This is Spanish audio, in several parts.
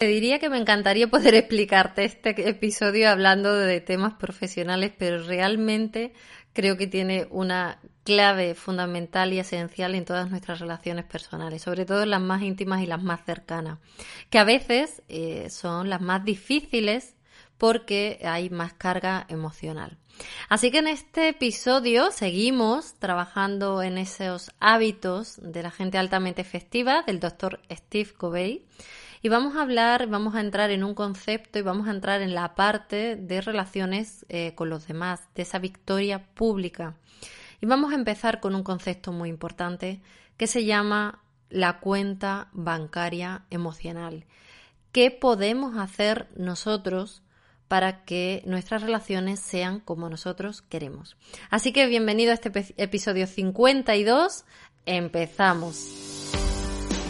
Te diría que me encantaría poder explicarte este episodio hablando de temas profesionales, pero realmente creo que tiene una clave fundamental y esencial en todas nuestras relaciones personales, sobre todo las más íntimas y las más cercanas, que a veces eh, son las más difíciles porque hay más carga emocional. Así que en este episodio seguimos trabajando en esos hábitos de la gente altamente efectiva del doctor Steve Covey y vamos a hablar, vamos a entrar en un concepto y vamos a entrar en la parte de relaciones eh, con los demás, de esa victoria pública. Y vamos a empezar con un concepto muy importante que se llama la cuenta bancaria emocional. ¿Qué podemos hacer nosotros para que nuestras relaciones sean como nosotros queremos? Así que bienvenido a este episodio 52. Empezamos.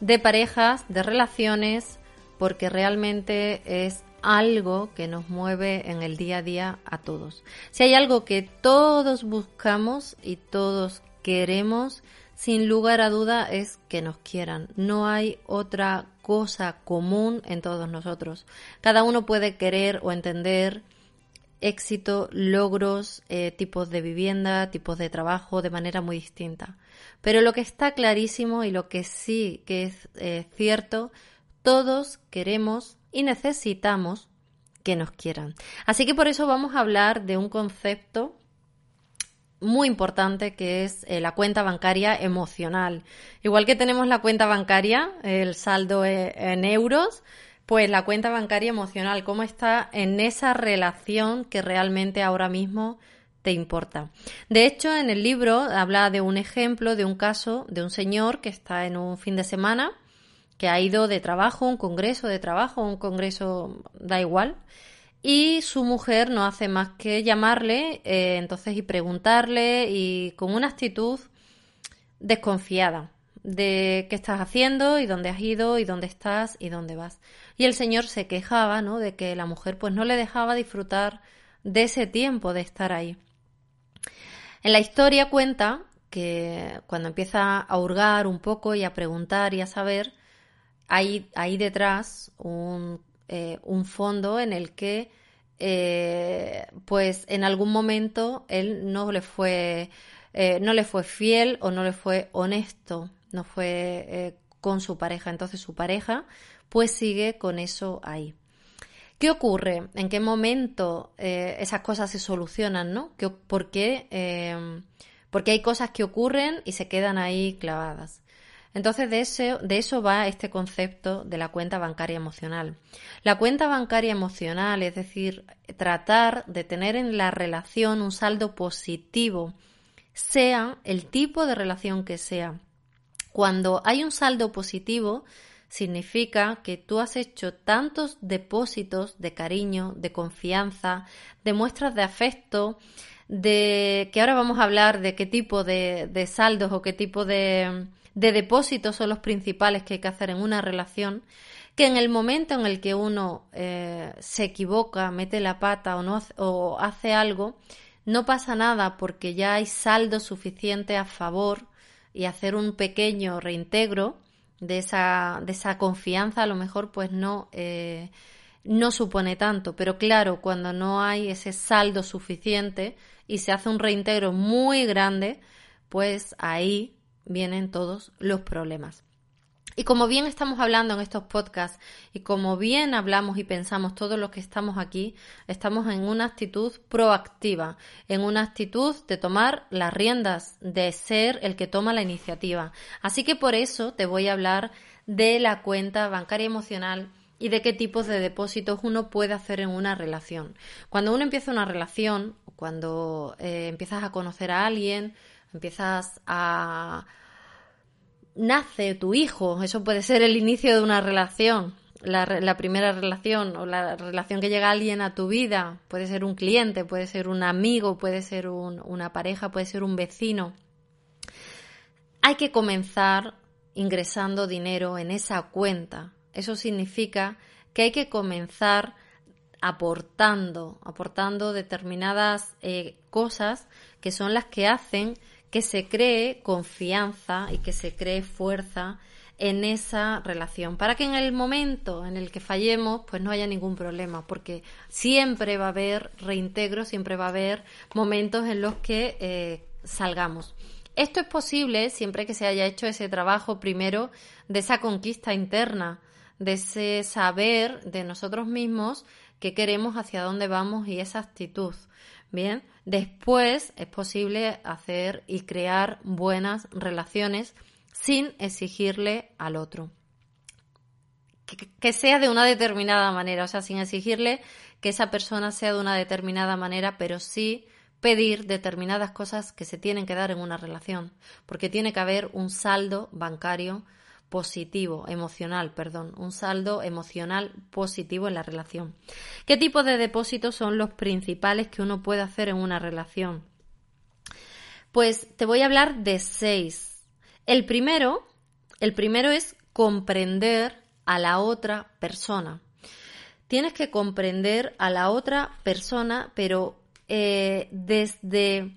de parejas, de relaciones, porque realmente es algo que nos mueve en el día a día a todos. Si hay algo que todos buscamos y todos queremos, sin lugar a duda es que nos quieran. No hay otra cosa común en todos nosotros. Cada uno puede querer o entender éxito, logros, eh, tipos de vivienda, tipos de trabajo de manera muy distinta. Pero lo que está clarísimo y lo que sí que es eh, cierto, todos queremos y necesitamos que nos quieran. Así que por eso vamos a hablar de un concepto muy importante que es eh, la cuenta bancaria emocional. Igual que tenemos la cuenta bancaria, el saldo en euros, pues la cuenta bancaria emocional, cómo está en esa relación que realmente ahora mismo importa. De hecho, en el libro habla de un ejemplo, de un caso de un señor que está en un fin de semana, que ha ido de trabajo, un congreso de trabajo, un congreso, da igual, y su mujer no hace más que llamarle, eh, entonces, y preguntarle, y con una actitud desconfiada de qué estás haciendo y dónde has ido y dónde estás y dónde vas. Y el señor se quejaba, ¿no? De que la mujer pues no le dejaba disfrutar de ese tiempo de estar ahí. En la historia cuenta que cuando empieza a hurgar un poco y a preguntar y a saber, hay ahí detrás un, eh, un, fondo en el que eh, pues en algún momento él no le fue eh, no le fue fiel o no le fue honesto no fue eh, con su pareja. Entonces su pareja pues sigue con eso ahí. ¿Qué ocurre? ¿En qué momento eh, esas cosas se solucionan? ¿Por qué? Em, porque hay cosas que ocurren y se quedan ahí clavadas. Entonces de eso va este concepto de la cuenta bancaria emocional. La cuenta bancaria emocional, es decir, tratar de tener en la relación un saldo positivo, sea el tipo de relación que sea. Cuando hay un saldo positivo, significa que tú has hecho tantos depósitos de cariño, de confianza, de muestras de afecto, de que ahora vamos a hablar de qué tipo de, saldos o qué tipo de, depósitos son los principales que hay que hacer en una relación, que en el momento en el que uno eh, se equivoca, mete la pata o, no, o hace algo, no pasa nada porque ya hay saldo suficiente a favor y hacer un pequeño reintegro de esa, de esa confianza, a lo mejor pues no, eh, no supone tanto. Pero claro, cuando no hay ese saldo suficiente y se hace un reintegro muy grande, pues ahí vienen todos los problemas. Y como bien estamos hablando en estos podcasts y como bien hablamos y pensamos todos los que estamos aquí, estamos en una actitud proactiva, en una actitud de tomar las riendas, de ser el que toma la iniciativa. Así que por eso te voy a hablar de la cuenta bancaria emocional y de qué tipos de depósitos uno puede hacer en una relación. Cuando uno empieza una relación, cuando eh, empiezas a conocer a alguien, empiezas a nace tu hijo, eso puede ser el inicio de una relación. la, primera relación o la relación que llega alguien a tu vida, puede ser un cliente, puede ser un amigo, puede ser una pareja, puede ser un vecino, hay que comenzar ingresando dinero en esa cuenta. Eso significa que hay que comenzar aportando, aportando determinadas eh, cosas que son las que hacen que se cree confianza y que se cree fuerza en esa relación, para que en el momento en el que fallemos, pues no haya ningún problema, porque siempre va a haber reintegro, siempre va a haber momentos en los que eh, salgamos. Esto es posible siempre que se haya hecho ese trabajo primero de esa conquista interna, de ese saber de nosotros mismos que queremos, hacia dónde vamos y esa actitud. Bien, después es posible hacer y crear buenas relaciones sin exigirle al otro. Que, sea de una determinada manera, o sea, sin exigirle que esa persona sea de una determinada manera, pero sí pedir determinadas cosas que se tienen que dar en una relación, porque tiene que haber un saldo bancario positivo, emocional, perdón, un saldo emocional positivo en la relación. ¿Qué tipo de depósitos son los principales que uno puede hacer en una relación? Pues te voy a hablar de seis el primero, el primero es comprender a la otra persona. Tienes que comprender a la otra persona, pero eh, desde,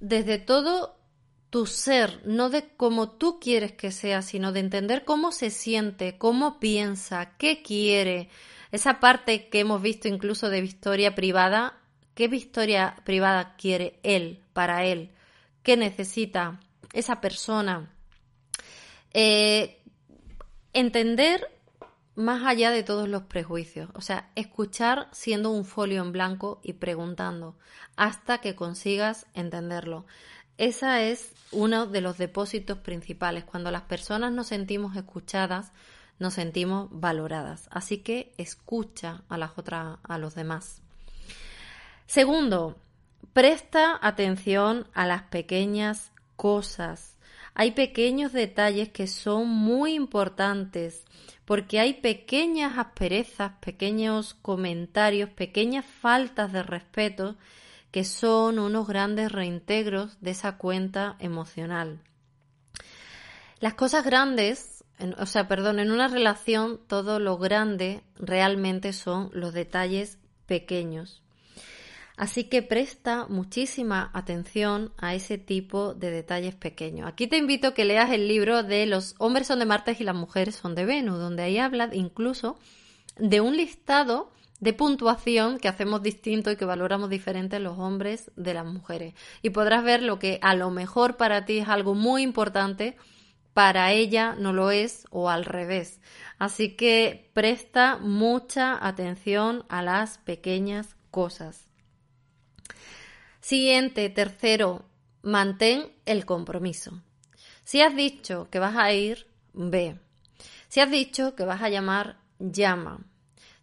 desde todo tu ser, no de cómo tú quieres que sea, sino de entender cómo se siente, cómo piensa, qué quiere. Esa parte que hemos visto incluso de victoria privada, qué victoria privada quiere él, para él, qué necesita, esa persona. Eh, entender más allá de todos los prejuicios, o sea, escuchar siendo un folio en blanco y preguntando hasta que consigas entenderlo. Esa es uno de los depósitos principales. Cuando las personas nos sentimos escuchadas, nos sentimos valoradas. Así que escucha a las otras, a los demás. Segundo, presta atención a las pequeñas cosas. Hay pequeños detalles que son muy importantes porque hay pequeñas asperezas, pequeños comentarios, pequeñas faltas de respeto que son unos grandes reintegros de esa cuenta emocional. Las cosas grandes, o sea, perdón, en una relación todo lo grande realmente son los detalles pequeños. Así que presta muchísima atención a ese tipo de detalles pequeños. Aquí te invito a que leas el libro de Los hombres son de Marte y las mujeres son de Venus, donde ahí habla incluso de un listado de puntuación que hacemos distinto y que valoramos diferente los hombres de las mujeres. Y podrás ver lo que a lo mejor para ti es algo muy importante, para ella no lo es o al revés. Así que presta mucha atención a las pequeñas cosas. Siguiente, tercero, mantén el compromiso. Si has dicho que vas a ir, ve. Si has dicho que vas a llamar, llama.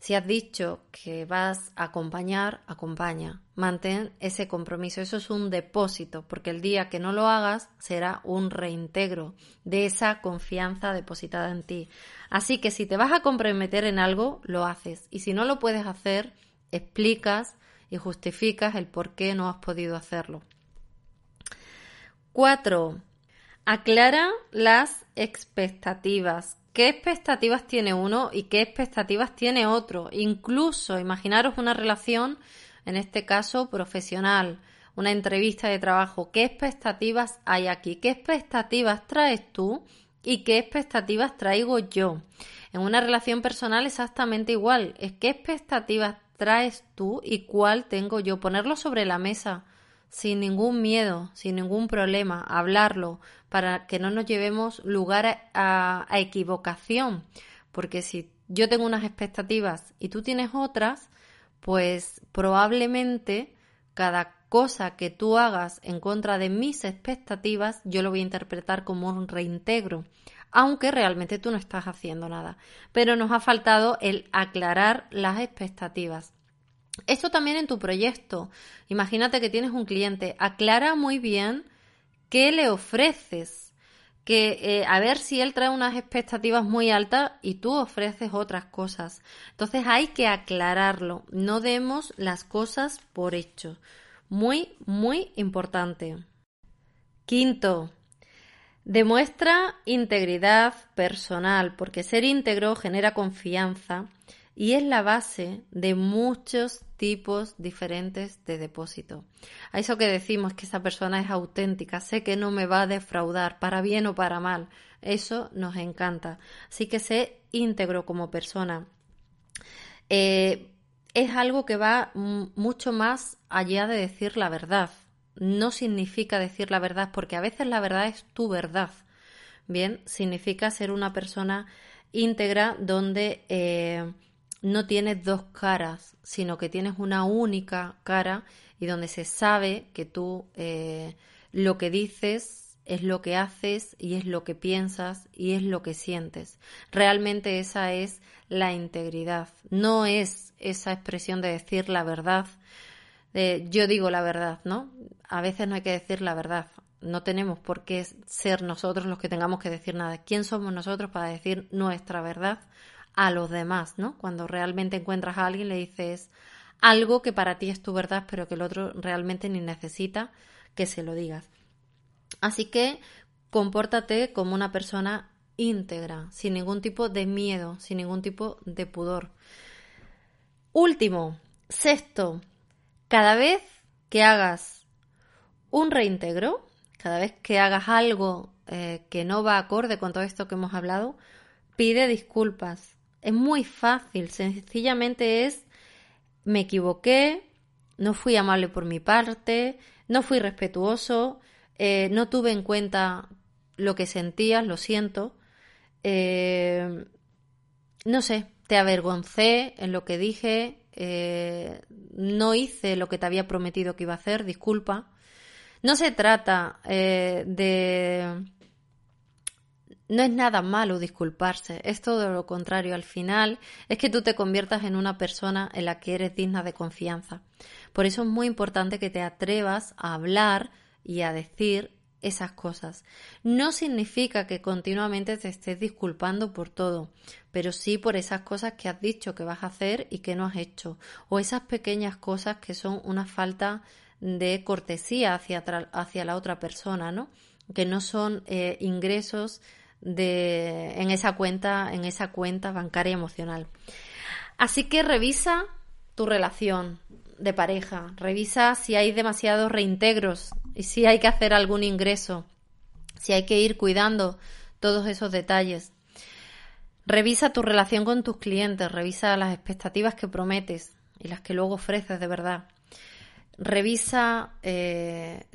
Si has dicho que vas a acompañar, acompaña. Mantén ese compromiso. Eso es un depósito, porque el día que no lo hagas será un reintegro de esa confianza depositada en ti. Así que si te vas a comprometer en algo, lo haces. Y si no lo puedes hacer, explicas y justificas el por qué no has podido hacerlo. 4. Aclara las expectativas. ¿Qué expectativas tiene uno y qué expectativas tiene otro? Incluso imaginaros una relación, en este caso profesional, una entrevista de trabajo. ¿Qué expectativas hay aquí? ¿Qué expectativas traes tú y qué expectativas traigo yo? En una relación personal exactamente igual. Es qué expectativas traes tú y cuál tengo yo. Ponerlo sobre la mesa sin ningún miedo, sin ningún problema, hablarlo para que no nos llevemos lugar a, equivocación. Porque si yo tengo unas expectativas y tú tienes otras, pues probablemente cada cosa que tú hagas en contra de mis expectativas, yo lo voy a interpretar como un reintegro aunque realmente tú no estás haciendo nada. Pero nos ha faltado el aclarar las expectativas. Esto también en tu proyecto. Imagínate que tienes un cliente. Aclara muy bien qué le ofreces, que eh, a ver si él trae unas expectativas muy altas y tú ofreces otras cosas. Entonces hay que aclararlo, no demos las cosas por hecho. Muy, muy importante. Quinto, demuestra integridad personal, porque ser íntegro genera confianza y es la base de muchos tipos diferentes de depósito. A eso que decimos que esa persona es auténtica, sé que no me va a defraudar, para bien o para mal. Eso nos encanta. Así que sé íntegro como persona. Eh, es algo que va mucho más allá de decir la verdad. No significa decir la verdad, porque a veces la verdad es tu verdad. Bien, significa ser una persona íntegra donde eh, no tienes dos caras, sino que tienes una única cara y donde se sabe que tú eh, lo que dices es lo que haces y es lo que piensas y es lo que sientes. Realmente esa es la integridad, no es esa expresión de decir la verdad, yo digo la verdad, ¿no? A veces no hay que decir la verdad, no tenemos por qué ser nosotros los que tengamos que decir nada. ¿Quién somos nosotros para decir nuestra verdad a los demás, ¿no? Cuando realmente encuentras a alguien le dices algo que para ti es tu verdad, pero que el otro realmente ni necesita que se lo digas. Así que compórtate como una persona íntegra, sin ningún tipo de miedo, sin ningún tipo de pudor. Último, sexto, cada vez que hagas un reintegro, cada vez que hagas algo eh, que no va acorde con todo esto que hemos hablado, pide disculpas. Es muy fácil, sencillamente es me equivoqué, no fui amable por mi parte, no fui respetuoso, eh, no tuve en cuenta lo que sentías, lo siento. Eh, no sé, te avergoncé en lo que dije, eh, no hice lo que te había prometido que iba a hacer, disculpa. No se trata de no es nada malo disculparse, es todo lo contrario. Al final es que tú te conviertas en una persona en la que eres digna de confianza. Por eso es muy importante que te atrevas a hablar y a decir esas cosas. No significa que continuamente te estés disculpando por todo, pero sí por esas cosas que has dicho que vas a hacer y que no has hecho, o esas pequeñas cosas que son una falta de cortesía hacia, hacia la otra persona, ¿no? Que no son eh, ingresos de, en esa cuenta, en esa cuenta bancaria emocional. Así que revisa tu relación de pareja, revisa si hay demasiados reintegros y si hay que hacer algún ingreso, si hay que ir cuidando todos esos detalles. Revisa tu relación con tus clientes, revisa las expectativas que prometes y las que luego ofreces de verdad. Revisa eh,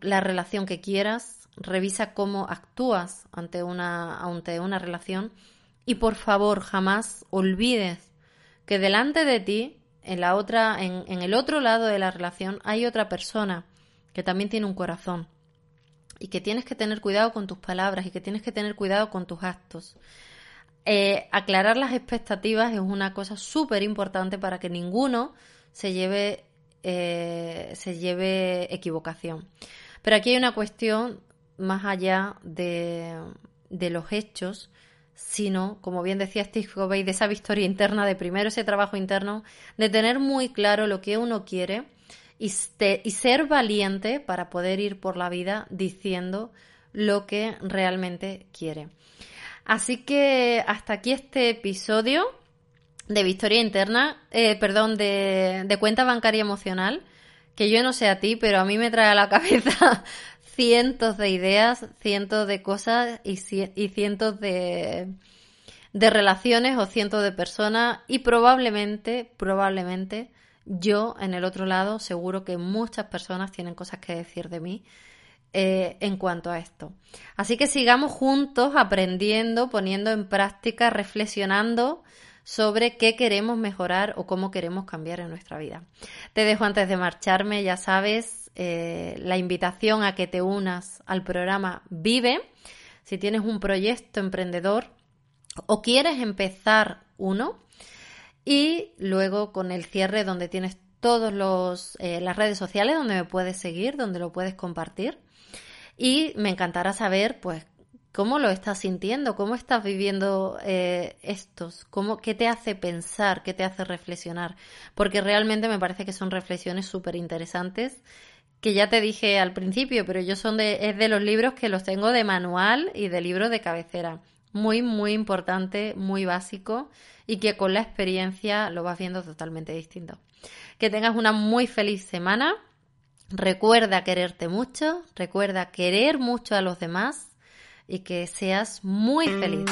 la relación que quieras, revisa cómo actúas ante una, ante una relación y por favor jamás olvides que delante de ti, en la otra, en, en el otro lado de la relación, hay otra persona que también tiene un corazón y que tienes que tener cuidado con tus palabras y que tienes que tener cuidado con tus actos. Eh, aclarar las expectativas es una cosa súper importante para que ninguno se lleve, eh, se lleve equivocación. Pero aquí hay una cuestión más allá de, los hechos, sino, como bien decía Steve Covey, de esa victoria interna, de primero ese trabajo interno, de tener muy claro lo que uno quiere y, ser valiente para poder ir por la vida diciendo lo que realmente quiere. Así que hasta aquí este episodio de Victoria Interna, eh, perdón, de, de cuenta bancaria emocional, que yo no sé a ti, pero a mí me trae a la cabeza cientos de ideas, cientos de cosas y, cientos de, de relaciones o cientos de personas y probablemente, probablemente yo en el otro lado seguro que muchas personas tienen cosas que decir de mí eh, en cuanto a esto. Así que sigamos juntos aprendiendo, poniendo en práctica, reflexionando sobre qué queremos mejorar o cómo queremos cambiar en nuestra vida. Te dejo antes de marcharme, ya sabes, eh, la invitación a que te unas al programa Vive. Si tienes un proyecto emprendedor o quieres empezar uno. Y luego con el cierre donde tienes todas eh, las redes sociales donde me puedes seguir, donde lo puedes compartir. Y me encantará saber, pues, ¿Cómo lo estás sintiendo? ¿Cómo estás viviendo eh, estos? ¿Cómo, ¿Qué te hace pensar? ¿Qué te hace reflexionar? Porque realmente me parece que son reflexiones súper interesantes que ya te dije al principio, pero yo son de, es de los libros que los tengo de manual y de libro de cabecera. Muy, muy importante, muy básico y que con la experiencia lo vas viendo totalmente distinto. Que tengas una muy feliz semana. Recuerda quererte mucho, recuerda querer mucho a los demás y que seas muy feliz.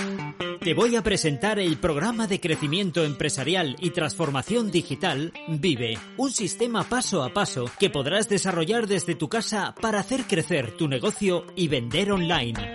Te voy a presentar el programa de crecimiento empresarial y transformación digital Vive, un sistema paso a paso que podrás desarrollar desde tu casa para hacer crecer tu negocio y vender online.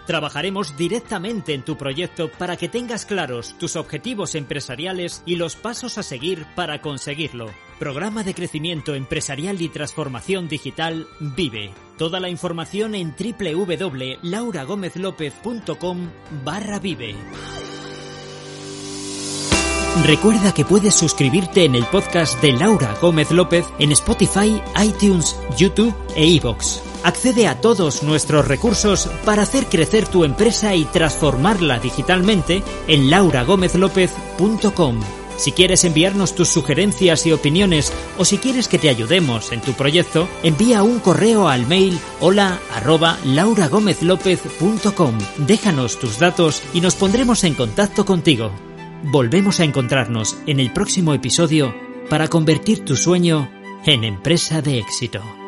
Trabajaremos directamente en tu proyecto para que tengas claros tus objetivos empresariales y los pasos a seguir para conseguirlo. Programa de crecimiento empresarial y transformación digital Vive. Toda la información en www.lauragomezlopez.com barra Vive. Recuerda que puedes suscribirte en el podcast de Laura Gómez López en Spotify, iTunes, YouTube e iVoox. Accede a todos nuestros recursos para hacer crecer tu empresa y transformarla digitalmente en lauragomezlopez.com. Si quieres enviarnos tus sugerencias y opiniones o si quieres que te ayudemos en tu proyecto, envía un correo al mail hola arroba lauragomezlopez.com. Déjanos tus datos y nos pondremos en contacto contigo. Volvemos a encontrarnos en el próximo episodio para convertir tu sueño en empresa de éxito.